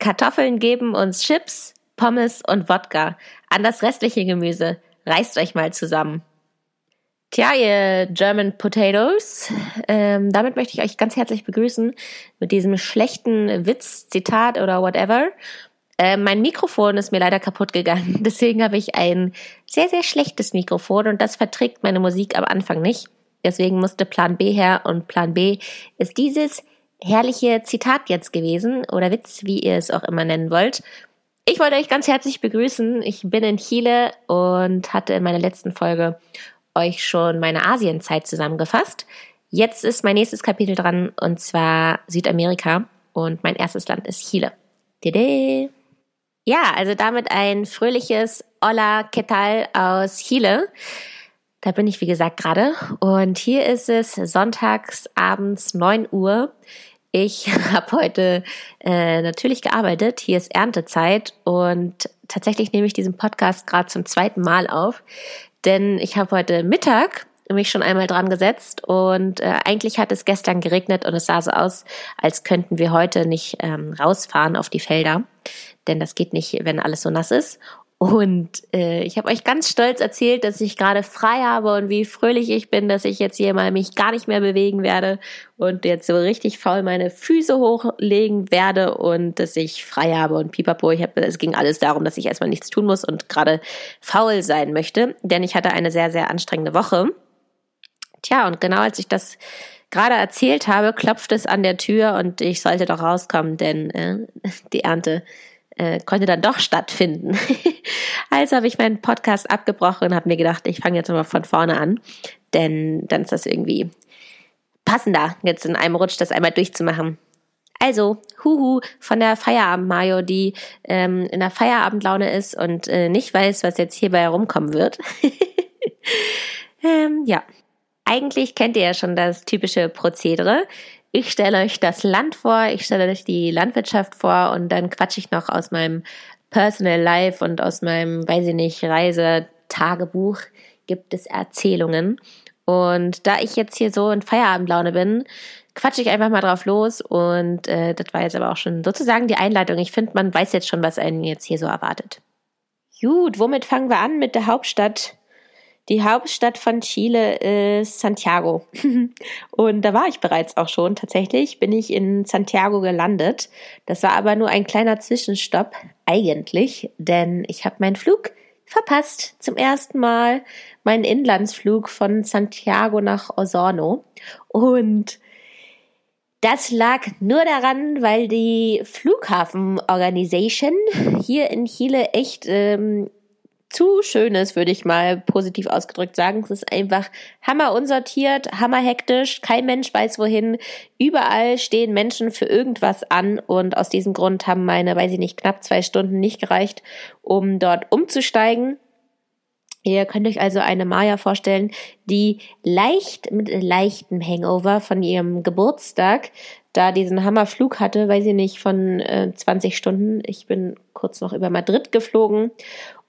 Kartoffeln geben uns Chips, Pommes und Wodka. An das restliche Gemüse. Reißt euch mal zusammen. Tja, ihr German Potatoes, ähm, damit möchte ich euch ganz herzlich begrüßen mit diesem schlechten Witz, Zitat oder whatever. Äh, mein Mikrofon ist mir leider kaputt gegangen, deswegen habe ich ein sehr, sehr schlechtes Mikrofon und das verträgt meine Musik am Anfang nicht. Deswegen musste Plan B her und Plan B ist dieses herrliche Zitat jetzt gewesen oder Witz, wie ihr es auch immer nennen wollt. Ich wollte euch ganz herzlich begrüßen. Ich bin in Chile und hatte in meiner letzten Folge euch schon meine Asienzeit zusammengefasst. Jetzt ist mein nächstes Kapitel dran und zwar Südamerika und mein erstes Land ist Chile. Dede. Ja, also damit ein fröhliches Hola, ¿qué tal aus Chile. Da bin ich, wie gesagt, gerade. Und hier ist es sonntags abends 9 Uhr. Ich habe heute äh, natürlich gearbeitet. Hier ist Erntezeit und tatsächlich nehme ich diesen Podcast gerade zum zweiten Mal auf. Denn ich habe heute Mittag mich schon einmal dran gesetzt und äh, eigentlich hat es gestern geregnet und es sah so aus, als könnten wir heute nicht ähm, rausfahren auf die Felder, denn das geht nicht, wenn alles so nass ist. Und äh, ich habe euch ganz stolz erzählt, dass ich gerade frei habe und wie fröhlich ich bin, dass ich jetzt hier mal mich gar nicht mehr bewegen werde und jetzt so richtig faul meine Füße hochlegen werde und dass ich frei habe und pipapo. Ich hab, es ging alles darum, dass ich erstmal nichts tun muss und gerade faul sein möchte, denn ich hatte eine sehr, sehr anstrengende Woche. Tja, und genau als ich das gerade erzählt habe, klopft es an der Tür und ich sollte doch rauskommen, denn äh, die Ernte äh, konnte dann doch stattfinden. also habe ich meinen Podcast abgebrochen und habe mir gedacht, ich fange jetzt mal von vorne an, denn dann ist das irgendwie passender, jetzt in einem Rutsch das einmal durchzumachen. Also, Huhu von der Feierabend Mario, die ähm, in der Feierabendlaune ist und äh, nicht weiß, was jetzt hierbei herumkommen wird. ähm, ja, eigentlich kennt ihr ja schon das typische Prozedere. Ich stelle euch das Land vor, ich stelle euch die Landwirtschaft vor und dann quatsche ich noch aus meinem Personal Life und aus meinem, weiß ich nicht, Reisetagebuch gibt es Erzählungen. Und da ich jetzt hier so in Feierabendlaune bin, quatsche ich einfach mal drauf los und äh, das war jetzt aber auch schon sozusagen die Einleitung. Ich finde, man weiß jetzt schon, was einen jetzt hier so erwartet. Gut, womit fangen wir an? Mit der Hauptstadt die Hauptstadt von Chile ist Santiago. Und da war ich bereits auch schon. Tatsächlich bin ich in Santiago gelandet. Das war aber nur ein kleiner Zwischenstopp eigentlich, denn ich habe meinen Flug verpasst zum ersten Mal meinen Inlandsflug von Santiago nach Osorno. Und das lag nur daran, weil die Flughafen Organisation hier in Chile echt ähm, zu schön ist, würde ich mal positiv ausgedrückt sagen. Es ist einfach hammer unsortiert, hammer hektisch, kein Mensch weiß wohin. Überall stehen Menschen für irgendwas an und aus diesem Grund haben meine, weiß ich nicht, knapp zwei Stunden nicht gereicht, um dort umzusteigen. Ihr könnt euch also eine Maya vorstellen, die leicht mit leichtem Hangover von ihrem Geburtstag da diesen Hammerflug hatte, weiß ich nicht, von äh, 20 Stunden. Ich bin kurz noch über Madrid geflogen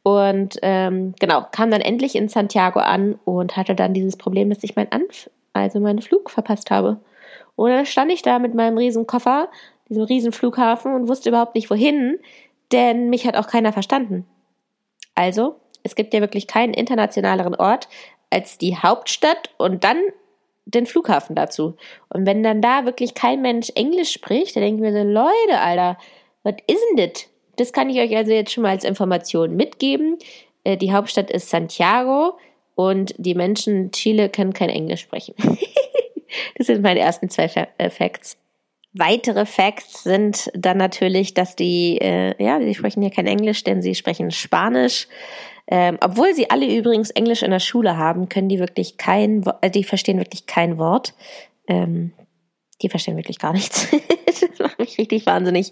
und ähm, genau, kam dann endlich in Santiago an und hatte dann dieses Problem, dass ich meinen Anf also meinen Flug verpasst habe. Und dann stand ich da mit meinem riesen Koffer, diesem riesen Flughafen und wusste überhaupt nicht wohin, denn mich hat auch keiner verstanden. Also, es gibt ja wirklich keinen internationaleren Ort als die Hauptstadt und dann den Flughafen dazu. Und wenn dann da wirklich kein Mensch Englisch spricht, dann denken wir so, Leute, Alter, was ist denn das? Das kann ich euch also jetzt schon mal als Information mitgeben. Äh, die Hauptstadt ist Santiago und die Menschen in Chile können kein Englisch sprechen. das sind meine ersten zwei äh, Facts. Weitere Facts sind dann natürlich, dass die, äh, ja, sie sprechen hier kein Englisch, denn sie sprechen Spanisch. Ähm, obwohl sie alle übrigens Englisch in der Schule haben, können die wirklich kein, äh, die verstehen wirklich kein Wort. Ähm, die verstehen wirklich gar nichts. das macht mich richtig wahnsinnig.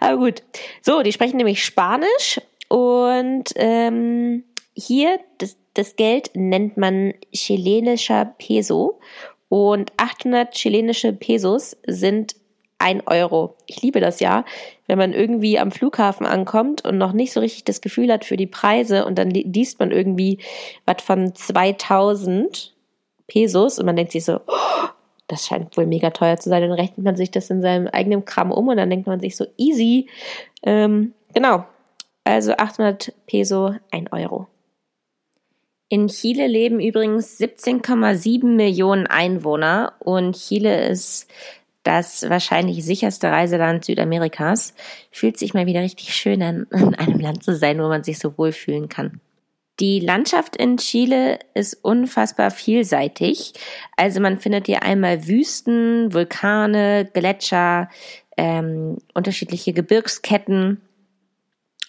Aber gut. So, die sprechen nämlich Spanisch und ähm, hier das, das Geld nennt man chilenischer Peso und 800 chilenische Pesos sind ein Euro. Ich liebe das ja, wenn man irgendwie am Flughafen ankommt und noch nicht so richtig das Gefühl hat für die Preise und dann liest man irgendwie was von 2000 Pesos und man denkt sich so, oh, das scheint wohl mega teuer zu sein. Dann rechnet man sich das in seinem eigenen Kram um und dann denkt man sich so easy. Ähm, genau. Also 800 Peso, 1 Euro. In Chile leben übrigens 17,7 Millionen Einwohner und Chile ist das wahrscheinlich sicherste Reiseland Südamerikas. Fühlt sich mal wieder richtig schön an, in einem Land zu sein, wo man sich so wohlfühlen kann. Die Landschaft in Chile ist unfassbar vielseitig. Also man findet hier einmal Wüsten, Vulkane, Gletscher, ähm, unterschiedliche Gebirgsketten.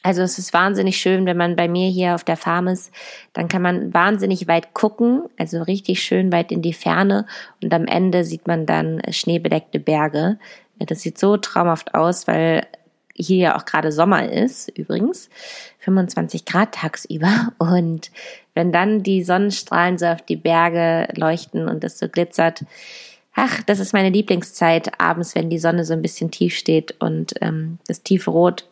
Also es ist wahnsinnig schön, wenn man bei mir hier auf der Farm ist, dann kann man wahnsinnig weit gucken, also richtig schön weit in die Ferne und am Ende sieht man dann schneebedeckte Berge. Das sieht so traumhaft aus, weil hier ja auch gerade Sommer ist, übrigens, 25 Grad tagsüber. Und wenn dann die Sonnenstrahlen so auf die Berge leuchten und es so glitzert, ach, das ist meine Lieblingszeit, abends, wenn die Sonne so ein bisschen tief steht und ähm, das tiefe Rot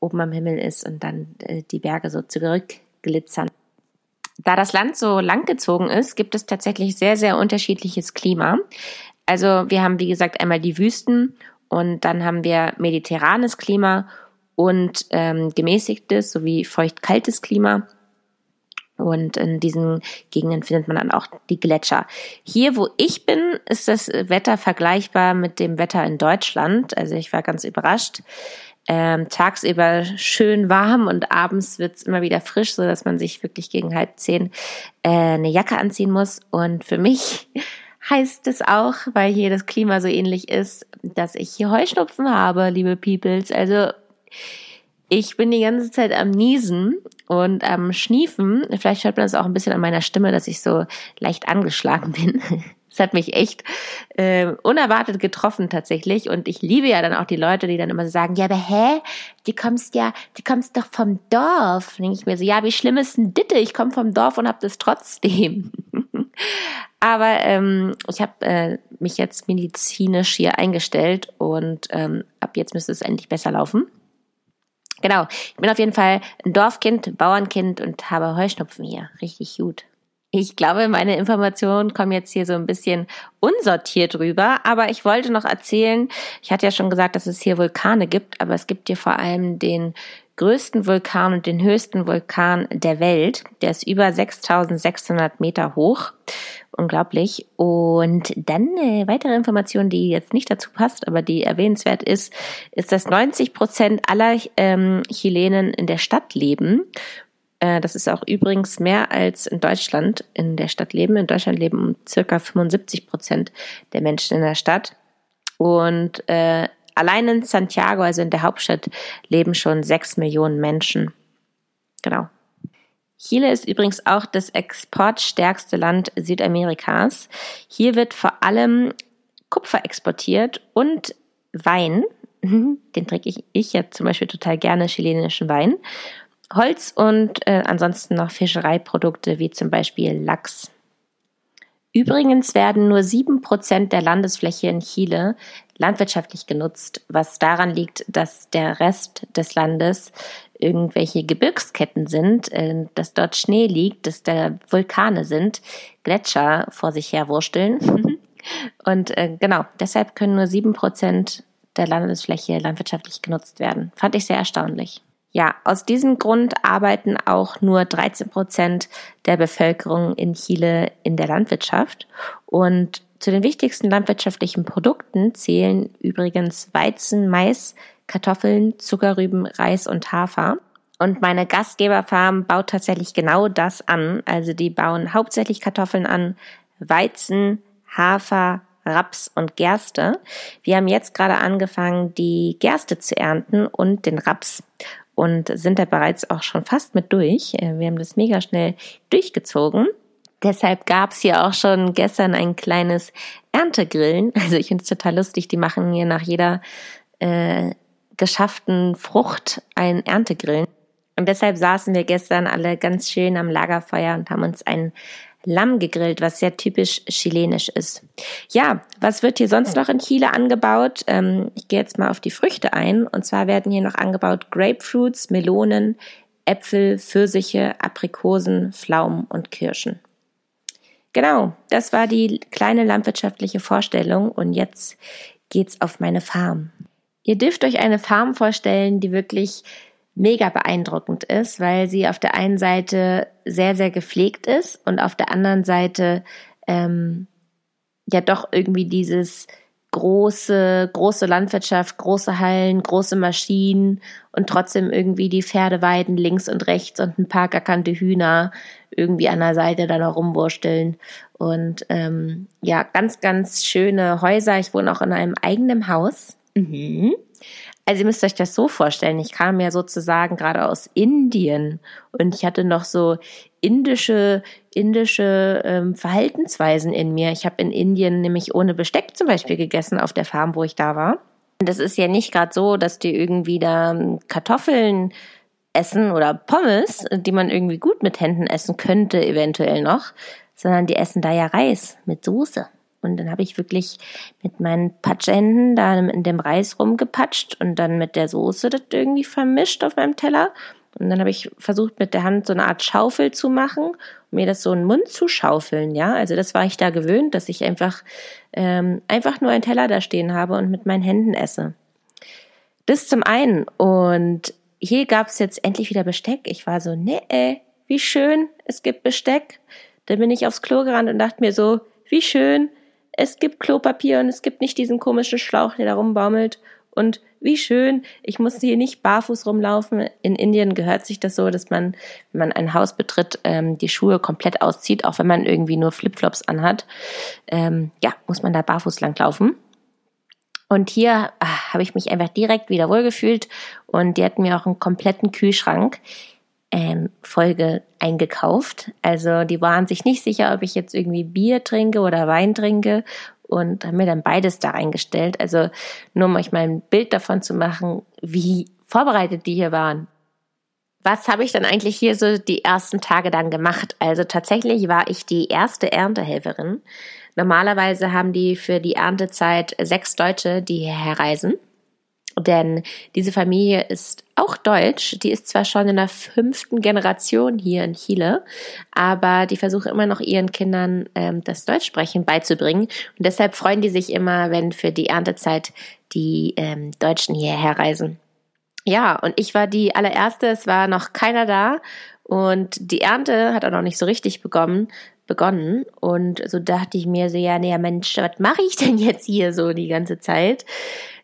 oben am Himmel ist und dann äh, die Berge so zurückglitzern. Da das Land so langgezogen ist, gibt es tatsächlich sehr, sehr unterschiedliches Klima. Also wir haben, wie gesagt, einmal die Wüsten und dann haben wir mediterranes Klima und ähm, gemäßigtes sowie feucht-kaltes Klima. Und in diesen Gegenden findet man dann auch die Gletscher. Hier, wo ich bin, ist das Wetter vergleichbar mit dem Wetter in Deutschland. Also ich war ganz überrascht. Ähm, tagsüber schön warm und abends wird es immer wieder frisch, so dass man sich wirklich gegen halb zehn äh, eine Jacke anziehen muss. Und für mich heißt es auch, weil hier das Klima so ähnlich ist, dass ich hier Heuschnupfen habe, liebe Peoples. Also ich bin die ganze Zeit am Niesen und am Schniefen. Vielleicht hört man das auch ein bisschen an meiner Stimme, dass ich so leicht angeschlagen bin. Das hat mich echt äh, unerwartet getroffen tatsächlich. Und ich liebe ja dann auch die Leute, die dann immer so sagen, ja, aber hä, du kommst ja, du kommst doch vom Dorf. Denke ich mir so, ja, wie schlimm ist denn Ditte? Ich komme vom Dorf und hab das trotzdem. Aber ähm, ich habe äh, mich jetzt medizinisch hier eingestellt und ähm, ab jetzt müsste es endlich besser laufen. Genau, ich bin auf jeden Fall ein Dorfkind, Bauernkind und habe Heuschnupfen hier. Richtig gut. Ich glaube, meine Informationen kommen jetzt hier so ein bisschen unsortiert rüber, aber ich wollte noch erzählen, ich hatte ja schon gesagt, dass es hier Vulkane gibt, aber es gibt hier vor allem den größten Vulkan und den höchsten Vulkan der Welt. Der ist über 6600 Meter hoch. Unglaublich. Und dann äh, weitere Information, die jetzt nicht dazu passt, aber die erwähnenswert ist, ist, dass 90 Prozent aller ähm, Chilenen in der Stadt leben äh, das ist auch übrigens mehr als in Deutschland in der Stadt leben. In Deutschland leben circa 75 Prozent der Menschen in der Stadt. Und äh, allein in Santiago, also in der Hauptstadt, leben schon sechs Millionen Menschen. Genau. Chile ist übrigens auch das exportstärkste Land Südamerikas. Hier wird vor allem Kupfer exportiert und Wein. Den trinke ich, ich ja zum Beispiel total gerne, chilenischen Wein. Holz und äh, ansonsten noch Fischereiprodukte wie zum Beispiel Lachs. Übrigens werden nur sieben Prozent der Landesfläche in Chile landwirtschaftlich genutzt, was daran liegt, dass der Rest des Landes irgendwelche Gebirgsketten sind, äh, dass dort Schnee liegt, dass da Vulkane sind, Gletscher vor sich her wursteln. Und äh, genau, deshalb können nur sieben Prozent der Landesfläche landwirtschaftlich genutzt werden. Fand ich sehr erstaunlich. Ja, aus diesem Grund arbeiten auch nur 13 Prozent der Bevölkerung in Chile in der Landwirtschaft. Und zu den wichtigsten landwirtschaftlichen Produkten zählen übrigens Weizen, Mais, Kartoffeln, Zuckerrüben, Reis und Hafer. Und meine Gastgeberfarm baut tatsächlich genau das an. Also die bauen hauptsächlich Kartoffeln an, Weizen, Hafer, Raps und Gerste. Wir haben jetzt gerade angefangen, die Gerste zu ernten und den Raps und sind da bereits auch schon fast mit durch. Äh, wir haben das mega schnell durchgezogen. Deshalb gab es hier auch schon gestern ein kleines Erntegrillen. Also ich finde es total lustig. Die machen hier nach jeder äh, geschafften Frucht ein Erntegrillen. Und deshalb saßen wir gestern alle ganz schön am Lagerfeuer und haben uns ein Lamm gegrillt, was sehr typisch chilenisch ist. Ja, was wird hier sonst noch in Chile angebaut? Ähm, ich gehe jetzt mal auf die Früchte ein. Und zwar werden hier noch angebaut Grapefruits, Melonen, Äpfel, Pfirsiche, Aprikosen, Pflaumen und Kirschen. Genau, das war die kleine landwirtschaftliche Vorstellung und jetzt geht's auf meine Farm. Ihr dürft euch eine Farm vorstellen, die wirklich mega beeindruckend ist, weil sie auf der einen Seite sehr, sehr gepflegt ist und auf der anderen Seite ähm, ja doch irgendwie dieses große, große Landwirtschaft, große Hallen, große Maschinen und trotzdem irgendwie die Pferde weiden links und rechts und ein paar gackernde Hühner irgendwie an der Seite da noch rumwursteln. Und ähm, ja, ganz, ganz schöne Häuser. Ich wohne auch in einem eigenen Haus. Mhm. Also ihr müsst euch das so vorstellen. Ich kam ja sozusagen gerade aus Indien und ich hatte noch so indische, indische ähm, Verhaltensweisen in mir. Ich habe in Indien nämlich ohne Besteck zum Beispiel gegessen auf der Farm, wo ich da war. Und das ist ja nicht gerade so, dass die irgendwie da ähm, Kartoffeln essen oder Pommes, die man irgendwie gut mit Händen essen könnte, eventuell noch, sondern die essen da ja Reis mit Soße. Und dann habe ich wirklich mit meinen Patschhänden da in dem Reis rumgepatscht und dann mit der Soße das irgendwie vermischt auf meinem Teller. Und dann habe ich versucht, mit der Hand so eine Art Schaufel zu machen, um mir das so in den Mund zu schaufeln, ja. Also das war ich da gewöhnt, dass ich einfach, ähm, einfach nur einen Teller da stehen habe und mit meinen Händen esse. Das zum einen. Und hier gab es jetzt endlich wieder Besteck. Ich war so, nee, ey, wie schön, es gibt Besteck. Da bin ich aufs Klo gerannt und dachte mir so, wie schön, es gibt Klopapier und es gibt nicht diesen komischen Schlauch, der da rumbaumelt. Und wie schön, ich musste hier nicht barfuß rumlaufen. In Indien gehört sich das so, dass man, wenn man ein Haus betritt, ähm, die Schuhe komplett auszieht, auch wenn man irgendwie nur Flipflops anhat. Ähm, ja, muss man da barfuß langlaufen. Und hier ah, habe ich mich einfach direkt wieder wohlgefühlt und die hatten mir auch einen kompletten Kühlschrank ähm, Folge eingekauft. Also die waren sich nicht sicher, ob ich jetzt irgendwie Bier trinke oder Wein trinke und haben mir dann beides da eingestellt. Also nur um euch mal ein Bild davon zu machen, wie vorbereitet die hier waren. Was habe ich dann eigentlich hier so die ersten Tage dann gemacht? Also tatsächlich war ich die erste Erntehelferin. Normalerweise haben die für die Erntezeit sechs Deutsche, die hierher reisen. Denn diese Familie ist auch deutsch. Die ist zwar schon in der fünften Generation hier in Chile, aber die versuchen immer noch ihren Kindern ähm, das Deutschsprechen beizubringen. Und deshalb freuen die sich immer, wenn für die Erntezeit die ähm, Deutschen hierher reisen. Ja, und ich war die allererste, es war noch keiner da und die Ernte hat auch noch nicht so richtig begonnen, begonnen. Und so dachte ich mir so, ja, nee, Mensch, was mache ich denn jetzt hier so die ganze Zeit?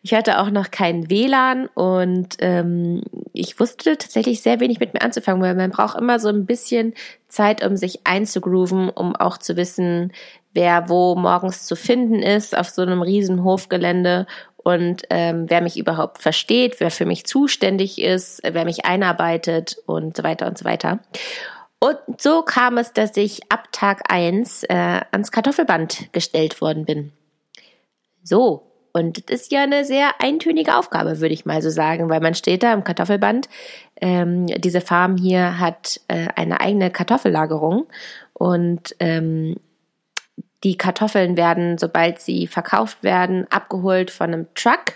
Ich hatte auch noch kein WLAN und ähm, ich wusste tatsächlich sehr wenig mit mir anzufangen, weil man braucht immer so ein bisschen Zeit, um sich einzugrooven, um auch zu wissen, wer wo morgens zu finden ist auf so einem riesen Hofgelände und ähm, wer mich überhaupt versteht, wer für mich zuständig ist, wer mich einarbeitet und so weiter und so weiter. Und so kam es, dass ich ab Tag eins äh, ans Kartoffelband gestellt worden bin. So, und das ist ja eine sehr eintönige Aufgabe, würde ich mal so sagen, weil man steht da im Kartoffelband. Ähm, diese Farm hier hat äh, eine eigene Kartoffellagerung und ähm, die Kartoffeln werden, sobald sie verkauft werden, abgeholt von einem Truck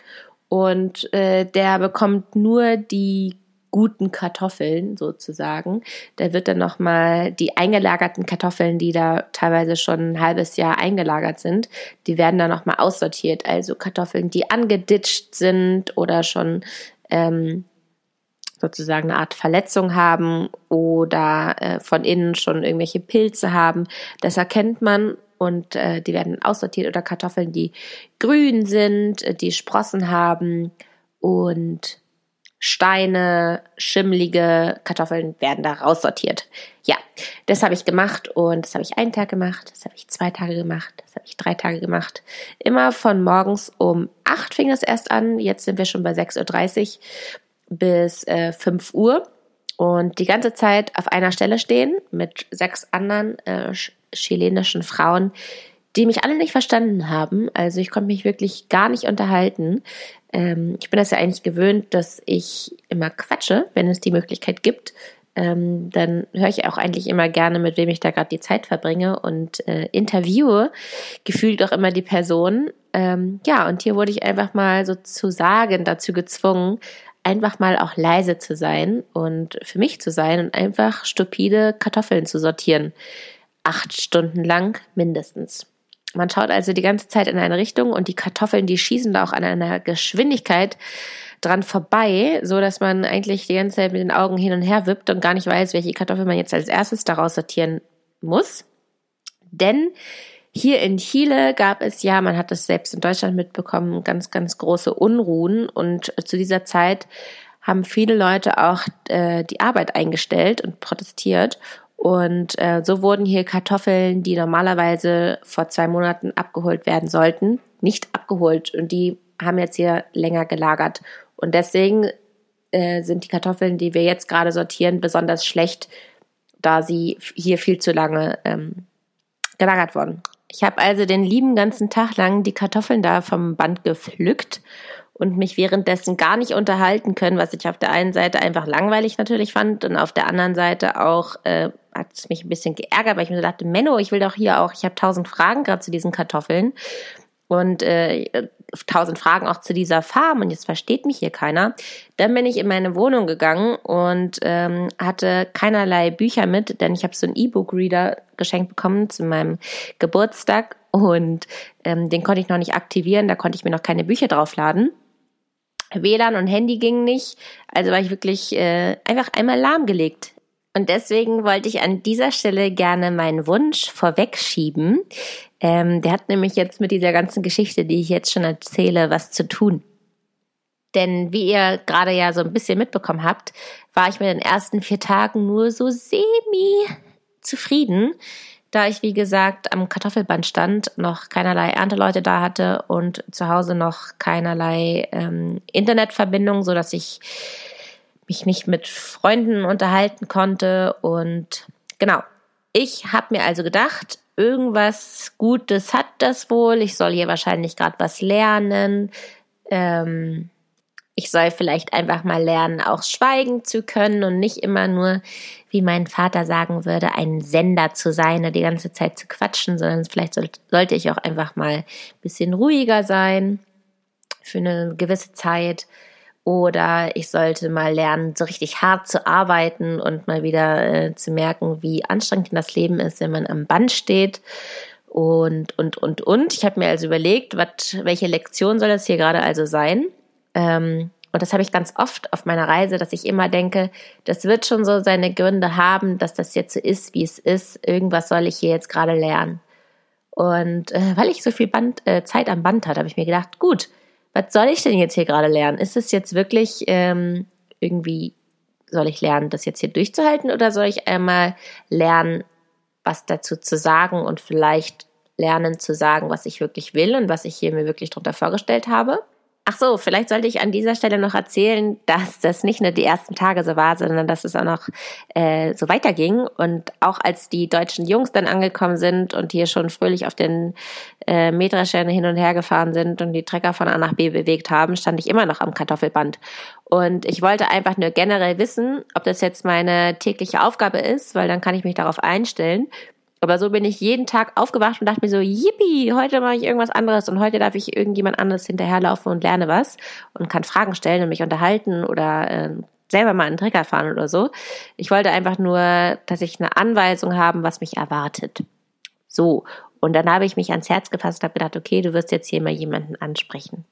und äh, der bekommt nur die guten Kartoffeln sozusagen. Da wird dann nochmal die eingelagerten Kartoffeln, die da teilweise schon ein halbes Jahr eingelagert sind, die werden dann nochmal aussortiert. Also Kartoffeln, die angeditscht sind oder schon ähm, sozusagen eine Art Verletzung haben oder äh, von innen schon irgendwelche Pilze haben. Das erkennt man und äh, die werden aussortiert oder Kartoffeln, die grün sind, die Sprossen haben und Steine, schimmlige Kartoffeln werden da raussortiert. Ja, das habe ich gemacht und das habe ich einen Tag gemacht, das habe ich zwei Tage gemacht, das habe ich drei Tage gemacht. Immer von morgens um acht fing es erst an, jetzt sind wir schon bei 6.30 Uhr bis äh, 5 Uhr und die ganze Zeit auf einer Stelle stehen mit sechs anderen äh, chilenischen Frauen, die mich alle nicht verstanden haben. Also ich konnte mich wirklich gar nicht unterhalten. Ähm, ich bin das ja eigentlich gewöhnt, dass ich immer quatsche, wenn es die Möglichkeit gibt. Ähm, dann höre ich auch eigentlich immer gerne, mit wem ich da gerade die Zeit verbringe und äh, interviewe gefühlt auch immer die Person. Ähm, ja, und hier wurde ich einfach mal sozusagen dazu gezwungen, einfach mal auch leise zu sein und für mich zu sein und einfach stupide Kartoffeln zu sortieren. acht Stunden lang mindestens. Man schaut also die ganze Zeit in eine Richtung und die Kartoffeln, die schießen da auch an einer Geschwindigkeit dran vorbei, so dass man eigentlich die ganze Zeit mit den Augen hin und her wippt und gar nicht weiß, welche Kartoffel man jetzt als erstes daraus sortieren muss. Denn hier in Chile gab es ja, man hat das selbst in Deutschland mitbekommen, ganz, ganz große Unruhen und zu dieser Zeit haben viele Leute auch äh, die Arbeit eingestellt und protestiert und äh, so wurden hier Kartoffeln, die normalerweise vor zwei Monaten abgeholt werden sollten, nicht abgeholt. Und die haben jetzt hier länger gelagert. Und deswegen äh, sind die Kartoffeln, die wir jetzt gerade sortieren, besonders schlecht, da sie hier viel zu lange ähm, gelagert wurden. Ich habe also den lieben ganzen Tag lang die Kartoffeln da vom Band gepflückt und mich währenddessen gar nicht unterhalten können, was ich auf der einen Seite einfach langweilig natürlich fand und auf der anderen Seite auch äh, hat es mich ein bisschen geärgert, weil ich mir dachte, Menno, ich will doch hier auch, ich habe tausend Fragen gerade zu diesen Kartoffeln und äh, tausend Fragen auch zu dieser Farm und jetzt versteht mich hier keiner. Dann bin ich in meine Wohnung gegangen und ähm, hatte keinerlei Bücher mit, denn ich habe so einen E-Book-Reader geschenkt bekommen zu meinem Geburtstag und ähm, den konnte ich noch nicht aktivieren, da konnte ich mir noch keine Bücher draufladen. WLAN und Handy ging nicht. Also war ich wirklich äh, einfach einmal lahmgelegt. Und deswegen wollte ich an dieser Stelle gerne meinen Wunsch vorwegschieben. Ähm, der hat nämlich jetzt mit dieser ganzen Geschichte, die ich jetzt schon erzähle, was zu tun. Denn wie ihr gerade ja so ein bisschen mitbekommen habt, war ich mit den ersten vier Tagen nur so semi zufrieden da ich, wie gesagt, am Kartoffelband stand, noch keinerlei Ernteleute da hatte und zu Hause noch keinerlei ähm, Internetverbindung, so dass ich mich nicht mit Freunden unterhalten konnte. Und genau, ich habe mir also gedacht, irgendwas Gutes hat das wohl. Ich soll hier wahrscheinlich gerade was lernen. Ähm, ich soll vielleicht einfach mal lernen, auch schweigen zu können und nicht immer nur, wie mein Vater sagen würde, ein Sender zu sein und die ganze Zeit zu quatschen, sondern vielleicht sollte ich auch einfach mal ein bisschen ruhiger sein für eine gewisse Zeit. Oder ich sollte mal lernen, so richtig hart zu arbeiten und mal wieder äh, zu merken, wie anstrengend das Leben ist, wenn man am Band steht. Und, und, und, und. Ich habe mir also überlegt, wat, welche Lektion soll das hier gerade also sein? Ähm, und das habe ich ganz oft auf meiner Reise, dass ich immer denke, das wird schon so seine Gründe haben, dass das jetzt so ist, wie es ist. Irgendwas soll ich hier jetzt gerade lernen. Und äh, weil ich so viel Band, äh, Zeit am Band hatte, habe ich mir gedacht, gut, was soll ich denn jetzt hier gerade lernen? Ist es jetzt wirklich ähm, irgendwie, soll ich lernen, das jetzt hier durchzuhalten oder soll ich einmal lernen, was dazu zu sagen und vielleicht lernen zu sagen, was ich wirklich will und was ich hier mir wirklich drunter vorgestellt habe? Ach so, vielleicht sollte ich an dieser Stelle noch erzählen, dass das nicht nur die ersten Tage so war, sondern dass es auch noch äh, so weiterging. Und auch als die deutschen Jungs dann angekommen sind und hier schon fröhlich auf den äh, Mähdreschern hin und her gefahren sind und die Trecker von A nach B bewegt haben, stand ich immer noch am Kartoffelband. Und ich wollte einfach nur generell wissen, ob das jetzt meine tägliche Aufgabe ist, weil dann kann ich mich darauf einstellen aber so bin ich jeden Tag aufgewacht und dachte mir so, yippie, heute mache ich irgendwas anderes und heute darf ich irgendjemand anderes hinterherlaufen und lerne was und kann Fragen stellen und mich unterhalten oder äh, selber mal einen Trecker fahren oder so. Ich wollte einfach nur, dass ich eine Anweisung haben, was mich erwartet. So. Und dann habe ich mich ans Herz gefasst und habe gedacht, okay, du wirst jetzt hier mal jemanden ansprechen.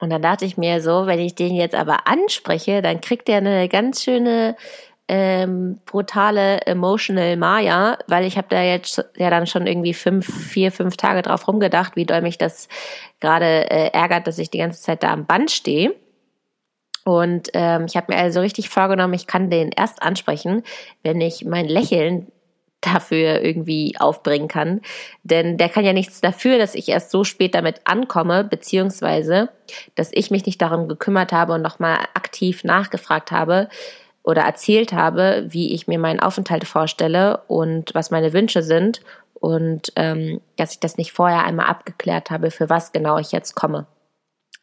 Und dann dachte ich mir so, wenn ich den jetzt aber anspreche, dann kriegt er eine ganz schöne ähm, brutale Emotional Maya, weil ich habe da jetzt ja dann schon irgendwie fünf, vier, fünf Tage drauf rumgedacht, wie doll mich das gerade äh, ärgert, dass ich die ganze Zeit da am Band stehe. Und ähm, ich habe mir also richtig vorgenommen, ich kann den erst ansprechen, wenn ich mein Lächeln dafür irgendwie aufbringen kann. Denn der kann ja nichts dafür, dass ich erst so spät damit ankomme, beziehungsweise, dass ich mich nicht darum gekümmert habe und nochmal aktiv nachgefragt habe, oder erzählt habe, wie ich mir meinen Aufenthalt vorstelle und was meine Wünsche sind und ähm, dass ich das nicht vorher einmal abgeklärt habe, für was genau ich jetzt komme.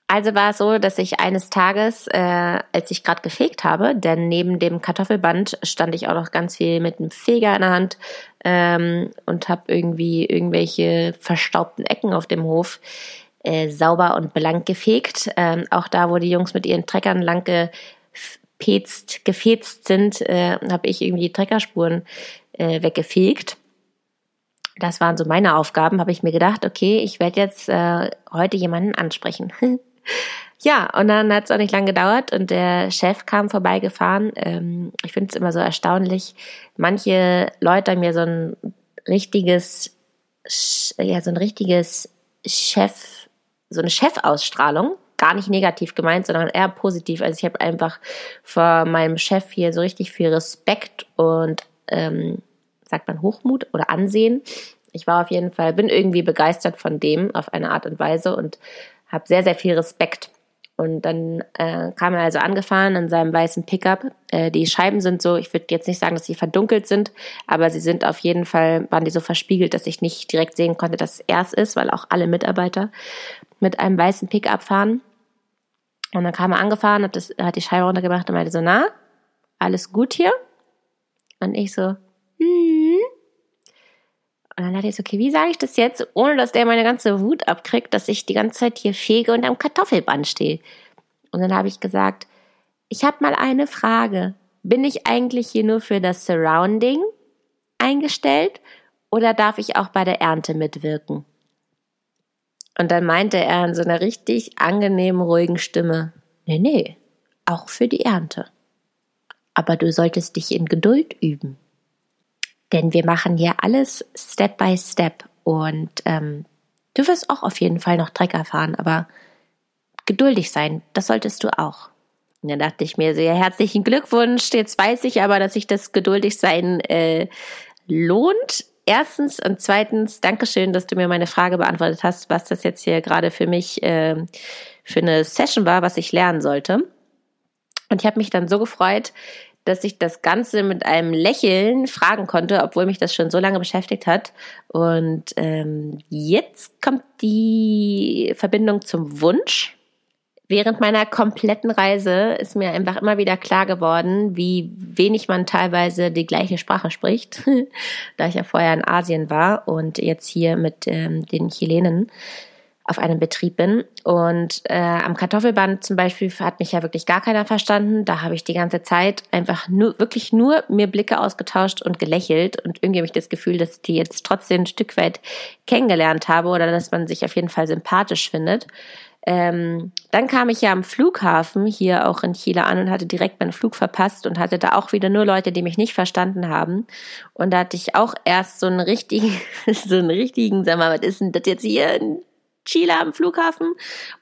Also war es so, dass ich eines Tages, äh, als ich gerade gefegt habe, denn neben dem Kartoffelband stand ich auch noch ganz viel mit einem Feger in der Hand ähm, und habe irgendwie irgendwelche verstaubten Ecken auf dem Hof äh, sauber und blank gefegt. Ähm, auch da, wo die Jungs mit ihren Treckern lang gefetzt, gefetzt sind, äh, habe ich irgendwie die Treckerspuren äh, weggefegt. das waren so meine Aufgaben, habe ich mir gedacht, okay, ich werde jetzt äh, heute jemanden ansprechen. ja, und dann hat es auch nicht lange gedauert und der Chef kam vorbeigefahren. Ähm, ich finde es immer so erstaunlich. Manche Leute haben mir so ein richtiges, ja, so ein richtiges Chef, so eine Chefausstrahlung. Gar nicht negativ gemeint, sondern eher positiv. Also ich habe einfach vor meinem Chef hier so richtig viel Respekt und ähm, sagt man Hochmut oder Ansehen. Ich war auf jeden Fall, bin irgendwie begeistert von dem auf eine Art und Weise und habe sehr, sehr viel Respekt. Und dann äh, kam er also angefahren in seinem weißen Pickup. Äh, die Scheiben sind so, ich würde jetzt nicht sagen, dass sie verdunkelt sind, aber sie sind auf jeden Fall, waren die so verspiegelt, dass ich nicht direkt sehen konnte, dass es erst ist, weil auch alle Mitarbeiter mit einem weißen Pickup fahren. Und dann kam er angefahren, hat, das, hat die Scheibe runtergemacht und meinte so, na, alles gut hier? Und ich so, hm. Und dann dachte ich so, okay, wie sage ich das jetzt, ohne dass der meine ganze Wut abkriegt, dass ich die ganze Zeit hier fege und am Kartoffelband stehe. Und dann habe ich gesagt, ich habe mal eine Frage. Bin ich eigentlich hier nur für das Surrounding eingestellt oder darf ich auch bei der Ernte mitwirken? Und dann meinte er in so einer richtig angenehmen, ruhigen Stimme, nee, nee, auch für die Ernte. Aber du solltest dich in Geduld üben. Denn wir machen hier alles Step by Step und ähm, du wirst auch auf jeden Fall noch Trecker fahren, aber geduldig sein, das solltest du auch. Und dann dachte ich mir sehr herzlichen Glückwunsch. Jetzt weiß ich aber, dass sich das geduldig sein äh, lohnt. Erstens und zweitens, Dankeschön, dass du mir meine Frage beantwortet hast, was das jetzt hier gerade für mich äh, für eine Session war, was ich lernen sollte. Und ich habe mich dann so gefreut, dass ich das Ganze mit einem Lächeln fragen konnte, obwohl mich das schon so lange beschäftigt hat. Und ähm, jetzt kommt die Verbindung zum Wunsch. Während meiner kompletten Reise ist mir einfach immer wieder klar geworden, wie wenig man teilweise die gleiche Sprache spricht, da ich ja vorher in Asien war und jetzt hier mit ähm, den Chilenen auf einem Betrieb bin. Und äh, am Kartoffelband zum Beispiel hat mich ja wirklich gar keiner verstanden. Da habe ich die ganze Zeit einfach nur, wirklich nur mir Blicke ausgetauscht und gelächelt. Und irgendwie habe ich das Gefühl, dass ich die jetzt trotzdem ein Stück weit kennengelernt habe oder dass man sich auf jeden Fall sympathisch findet. Ähm, dann kam ich ja am Flughafen hier auch in Chile an und hatte direkt meinen Flug verpasst und hatte da auch wieder nur Leute, die mich nicht verstanden haben. Und da hatte ich auch erst so einen richtigen, so einen richtigen, sag mal, was ist denn das jetzt hier? Chile am Flughafen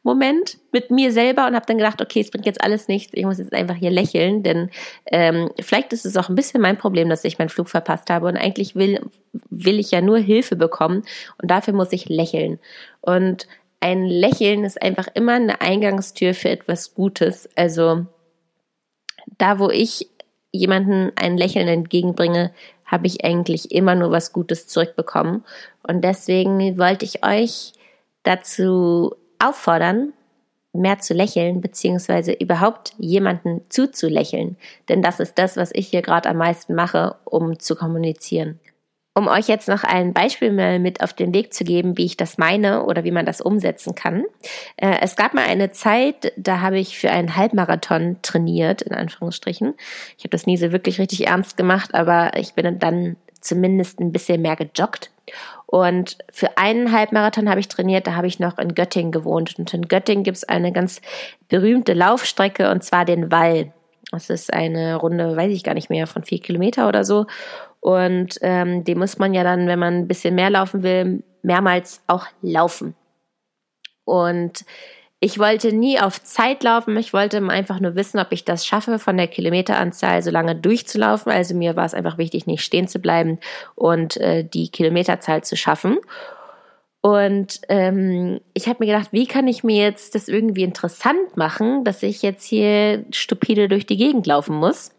Moment mit mir selber und habe dann gedacht, okay, es bringt jetzt alles nichts, ich muss jetzt einfach hier lächeln, denn ähm, vielleicht ist es auch ein bisschen mein Problem, dass ich meinen Flug verpasst habe und eigentlich will, will ich ja nur Hilfe bekommen und dafür muss ich lächeln. Und ein Lächeln ist einfach immer eine Eingangstür für etwas Gutes. Also da, wo ich jemanden ein Lächeln entgegenbringe, habe ich eigentlich immer nur was Gutes zurückbekommen. Und deswegen wollte ich euch dazu auffordern, mehr zu lächeln, beziehungsweise überhaupt jemanden zuzulächeln. Denn das ist das, was ich hier gerade am meisten mache, um zu kommunizieren. Um euch jetzt noch ein Beispiel mal mit auf den Weg zu geben, wie ich das meine oder wie man das umsetzen kann. Äh, es gab mal eine Zeit, da habe ich für einen Halbmarathon trainiert, in Anführungsstrichen. Ich habe das nie so wirklich richtig ernst gemacht, aber ich bin dann zumindest ein bisschen mehr gejoggt. Und für einen Halbmarathon habe ich trainiert, da habe ich noch in Göttingen gewohnt. Und in Göttingen gibt es eine ganz berühmte Laufstrecke und zwar den Wall. Das ist eine Runde, weiß ich gar nicht mehr, von vier Kilometer oder so. Und ähm, die muss man ja dann, wenn man ein bisschen mehr laufen will, mehrmals auch laufen. Und ich wollte nie auf Zeit laufen. Ich wollte einfach nur wissen, ob ich das schaffe, von der Kilometeranzahl so lange durchzulaufen. Also mir war es einfach wichtig, nicht stehen zu bleiben und äh, die Kilometerzahl zu schaffen. Und ähm, ich habe mir gedacht, wie kann ich mir jetzt das irgendwie interessant machen, dass ich jetzt hier stupide durch die Gegend laufen muss.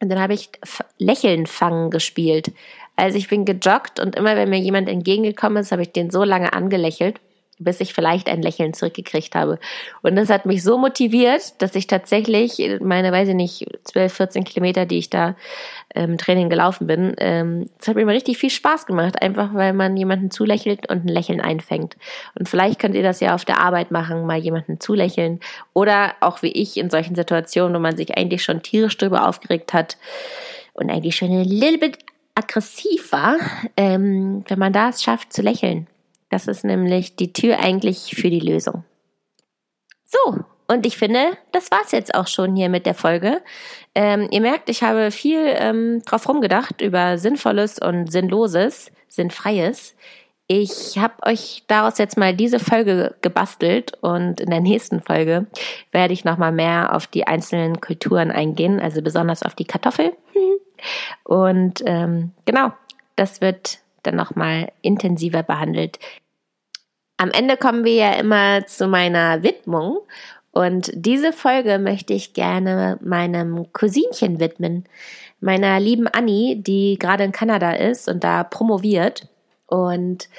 Und dann habe ich Lächeln fangen gespielt. Also ich bin gejoggt und immer wenn mir jemand entgegengekommen ist, habe ich den so lange angelächelt bis ich vielleicht ein Lächeln zurückgekriegt habe. Und das hat mich so motiviert, dass ich tatsächlich meine, weiß ich nicht, 12, 14 Kilometer, die ich da im ähm, Training gelaufen bin, ähm, das hat mir immer richtig viel Spaß gemacht, einfach weil man jemanden zulächelt und ein Lächeln einfängt. Und vielleicht könnt ihr das ja auf der Arbeit machen, mal jemanden zulächeln oder auch wie ich in solchen Situationen, wo man sich eigentlich schon tierisch drüber aufgeregt hat und eigentlich schon ein little bit aggressiv war, ähm, wenn man da es schafft zu lächeln. Das ist nämlich die Tür eigentlich für die Lösung. So, und ich finde, das war's jetzt auch schon hier mit der Folge. Ähm, ihr merkt, ich habe viel ähm, drauf rumgedacht über Sinnvolles und Sinnloses, Sinnfreies. Ich habe euch daraus jetzt mal diese Folge gebastelt und in der nächsten Folge werde ich nochmal mehr auf die einzelnen Kulturen eingehen, also besonders auf die Kartoffel. Und ähm, genau, das wird dann nochmal intensiver behandelt. Am Ende kommen wir ja immer zu meiner Widmung und diese Folge möchte ich gerne meinem Cousinchen widmen, meiner lieben Annie, die gerade in Kanada ist und da promoviert. Und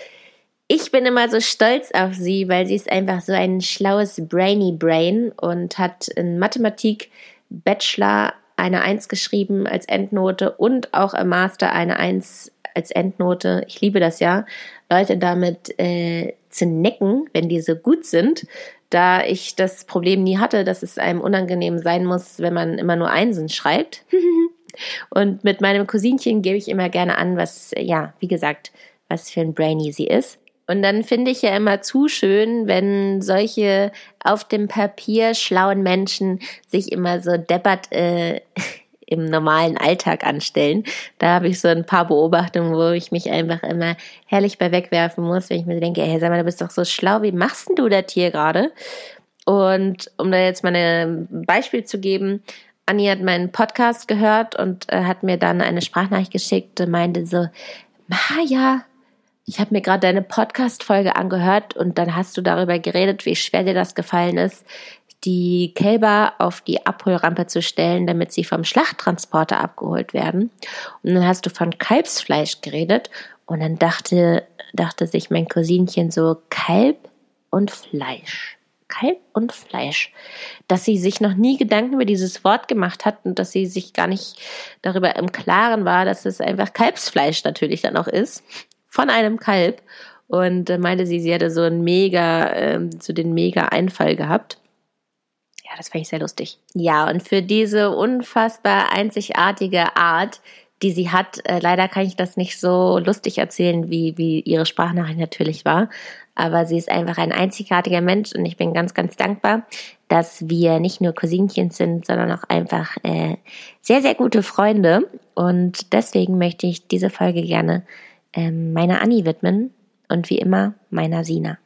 ich bin immer so stolz auf sie, weil sie ist einfach so ein schlaues Brainy Brain und hat in Mathematik Bachelor eine Eins geschrieben als Endnote und auch im Master eine Eins als Endnote. Ich liebe das ja, Leute damit äh, zu necken, wenn die so gut sind da ich das Problem nie hatte, dass es einem unangenehm sein muss, wenn man immer nur Einsen schreibt. Und mit meinem Cousinchen gebe ich immer gerne an, was, ja, wie gesagt, was für ein Brainy sie ist. Und dann finde ich ja immer zu schön, wenn solche auf dem Papier schlauen Menschen sich immer so deppert äh, im normalen Alltag anstellen. Da habe ich so ein paar Beobachtungen, wo ich mich einfach immer herrlich bei wegwerfen muss, wenn ich mir denke, hey, sag mal, du bist doch so schlau, wie machst denn du das hier gerade? Und um da jetzt mal ein Beispiel zu geben, Anni hat meinen Podcast gehört und äh, hat mir dann eine Sprachnachricht geschickt und meinte so, Maja, ich habe mir gerade deine Podcast-Folge angehört und dann hast du darüber geredet, wie schwer dir das gefallen ist, die Kälber auf die Abholrampe zu stellen, damit sie vom Schlachttransporter abgeholt werden. Und dann hast du von Kalbsfleisch geredet und dann dachte, dachte sich mein Cousinchen so, Kalb und Fleisch. Kalb und Fleisch. Dass sie sich noch nie Gedanken über dieses Wort gemacht hat und dass sie sich gar nicht darüber im Klaren war, dass es einfach Kalbsfleisch natürlich dann auch ist. Von einem Kalb. Und äh, meinte sie, sie hätte so einen mega, äh, so den mega Einfall gehabt. Das fand ich sehr lustig. Ja, und für diese unfassbar einzigartige Art, die sie hat, äh, leider kann ich das nicht so lustig erzählen, wie, wie ihre Sprachnachricht natürlich war. Aber sie ist einfach ein einzigartiger Mensch und ich bin ganz, ganz dankbar, dass wir nicht nur Cousinchen sind, sondern auch einfach äh, sehr, sehr gute Freunde. Und deswegen möchte ich diese Folge gerne ähm, meiner Annie widmen und wie immer meiner Sina.